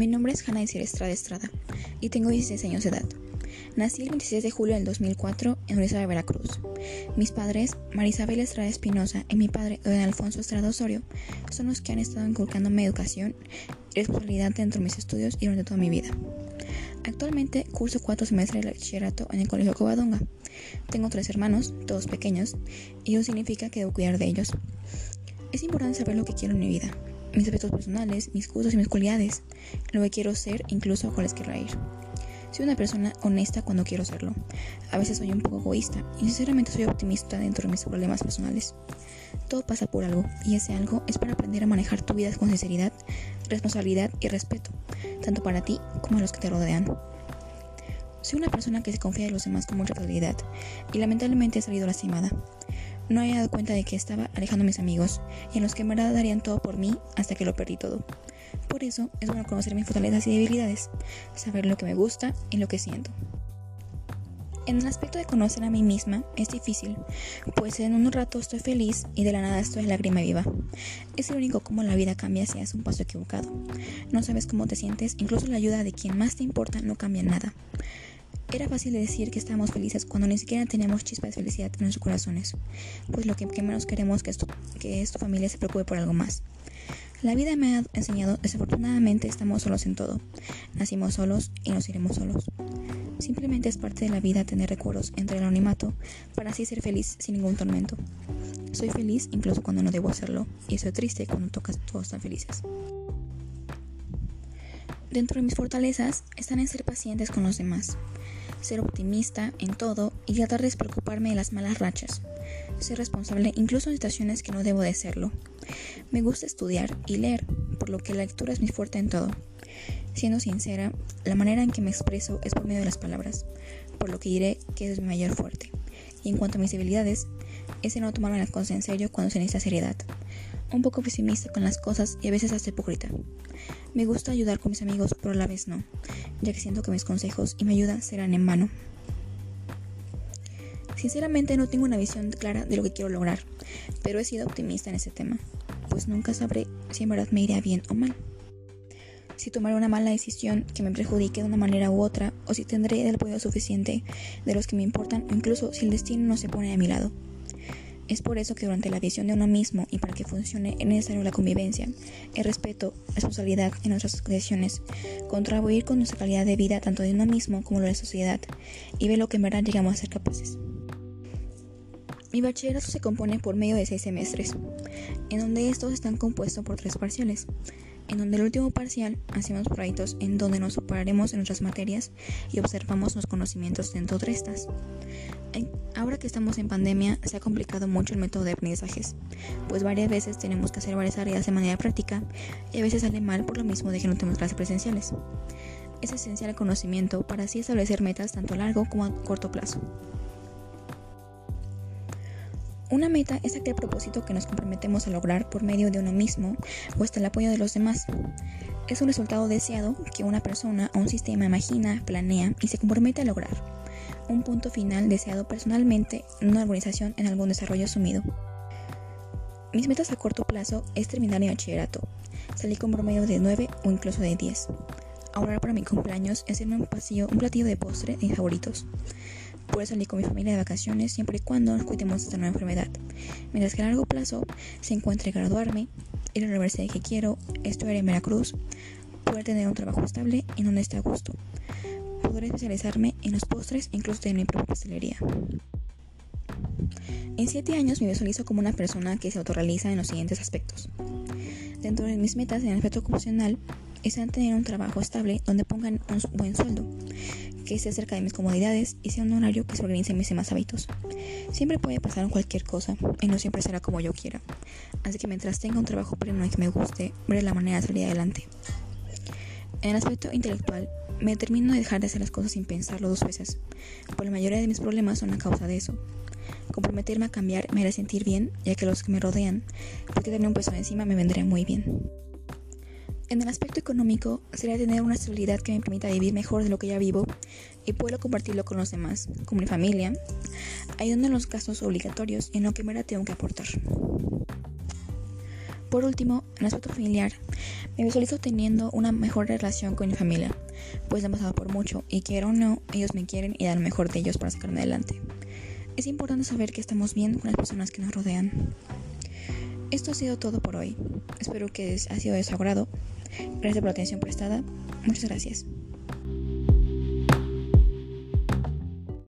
Mi nombre es Hanna Isir Estrada Estrada y tengo 16 años de edad. Nací el 26 de julio del 2004 en Luisa de Veracruz. Mis padres, Marisabel Estrada Espinosa y mi padre, don Alfonso Estrada Osorio, son los que han estado inculcándome educación y responsabilidad dentro de mis estudios y durante toda mi vida. Actualmente curso cuatro semestres de bachillerato en el Colegio Covadonga. Tengo tres hermanos, todos pequeños, y eso significa que debo cuidar de ellos. Es importante saber lo que quiero en mi vida, mis aspectos personales, mis gustos y mis cualidades, lo que quiero ser, incluso a cuáles quiero ir. Soy una persona honesta cuando quiero serlo. A veces soy un poco egoísta y sinceramente soy optimista dentro de mis problemas personales. Todo pasa por algo y ese algo es para aprender a manejar tu vida con sinceridad, responsabilidad y respeto, tanto para ti como a los que te rodean. Soy una persona que se confía de los demás con mucha facilidad y lamentablemente he salido lastimada no había dado cuenta de que estaba alejando a mis amigos y en los que en verdad darían todo por mí hasta que lo perdí todo. Por eso es bueno conocer mis fortalezas y debilidades, saber lo que me gusta y lo que siento. En el aspecto de conocer a mí misma es difícil, pues en un rato estoy feliz y de la nada estoy lágrima viva. Es único cómo la vida cambia si haces un paso equivocado. No sabes cómo te sientes, incluso la ayuda de quien más te importa no cambia nada. Era fácil decir que estábamos felices cuando ni siquiera teníamos chispas de felicidad en nuestros corazones, pues lo que, menos queremos que, que es tu familia se preocupe por algo más. La vida me ha enseñado, desafortunadamente estamos solos en todo. Nacimos solos y nos iremos solos. Simplemente es parte de la vida tener recuerdos entre el anonimato para así ser feliz sin ningún tormento. Soy feliz incluso cuando no debo hacerlo y soy triste cuando tocas todos tan felices. Dentro de mis fortalezas están en ser pacientes con los demás, ser optimista en todo y tratar de despreocuparme de las malas rachas. Ser responsable incluso en situaciones que no debo de serlo. Me gusta estudiar y leer, por lo que la lectura es mi fuerte en todo. Siendo sincera, la manera en que me expreso es por medio de las palabras, por lo que diré que es mi mayor fuerte. Y en cuanto a mis debilidades, es en no tomarme las cosas en serio cuando se necesita seriedad. Un poco pesimista con las cosas y a veces hasta hipócrita. Me gusta ayudar con mis amigos, pero a la vez no, ya que siento que mis consejos y mi ayuda serán en vano. Sinceramente no tengo una visión clara de lo que quiero lograr, pero he sido optimista en ese tema, pues nunca sabré si en verdad me irá bien o mal. Si tomaré una mala decisión que me perjudique de una manera u otra, o si tendré el apoyo suficiente de los que me importan, o incluso si el destino no se pone a mi lado. Es por eso que durante la visión de uno mismo y para que funcione es necesario la convivencia, el respeto, la responsabilidad en nuestras decisiones, contribuir con nuestra calidad de vida tanto de uno mismo como de la sociedad y ver lo que en verdad llegamos a ser capaces. Mi bachillerato se compone por medio de seis semestres, en donde estos están compuestos por tres parciales, en donde el último parcial hacemos proyectos en donde nos superaremos en nuestras materias y observamos los conocimientos dentro de estas. Ahora que estamos en pandemia, se ha complicado mucho el método de aprendizajes, pues varias veces tenemos que hacer varias tareas de manera práctica y a veces sale mal por lo mismo de que no tenemos clases presenciales. Es esencial el conocimiento para así establecer metas tanto a largo como a corto plazo. Una meta es aquel propósito que nos comprometemos a lograr por medio de uno mismo o hasta el apoyo de los demás. Es un resultado deseado que una persona o un sistema imagina, planea y se compromete a lograr un punto final deseado personalmente en una organización en algún desarrollo asumido. Mis metas a corto plazo es terminar mi bachillerato, salir con promedio de 9 o incluso de 10. Ahorrar para mi cumpleaños y hacerme un, pasillo, un platillo de postre de favoritos. Poder salir con mi familia de vacaciones siempre y cuando nos cuidemos de esta nueva enfermedad. Mientras que a largo plazo se encuentre graduarme, ir a la universidad que quiero, estudiar en Veracruz, poder tener un trabajo estable y donde esté a gusto podré especializarme en los postres incluso tener mi propia pastelería. En 7 años me visualizo como una persona que se autorrealiza en los siguientes aspectos. Dentro de mis metas en el aspecto ocupacional están tener un trabajo estable donde pongan un buen sueldo, que esté cerca de mis comodidades y sea un horario que se organice en mis demás hábitos. Siempre puede pasar cualquier cosa y no siempre será como yo quiera. Así que mientras tenga un trabajo pleno y que me guste, veré la manera de salir adelante. En el aspecto intelectual, me determino a dejar de hacer las cosas sin pensarlo dos veces, pues la mayoría de mis problemas son a causa de eso. Comprometerme a cambiar me hará sentir bien, ya que los que me rodean, porque tener un peso encima me vendría muy bien. En el aspecto económico, sería tener una estabilidad que me permita vivir mejor de lo que ya vivo y puedo compartirlo con los demás, con mi familia, ayudando en los gastos obligatorios y en lo que me tengo que aportar. Por último, en el aspecto familiar, me visualizo teniendo una mejor relación con mi familia, pues han pasado por mucho y quiero o no, ellos me quieren y dan lo mejor de ellos para sacarme adelante. Es importante saber que estamos bien con las personas que nos rodean. Esto ha sido todo por hoy. Espero que haya sido de su agrado. Gracias por la atención prestada. Muchas gracias.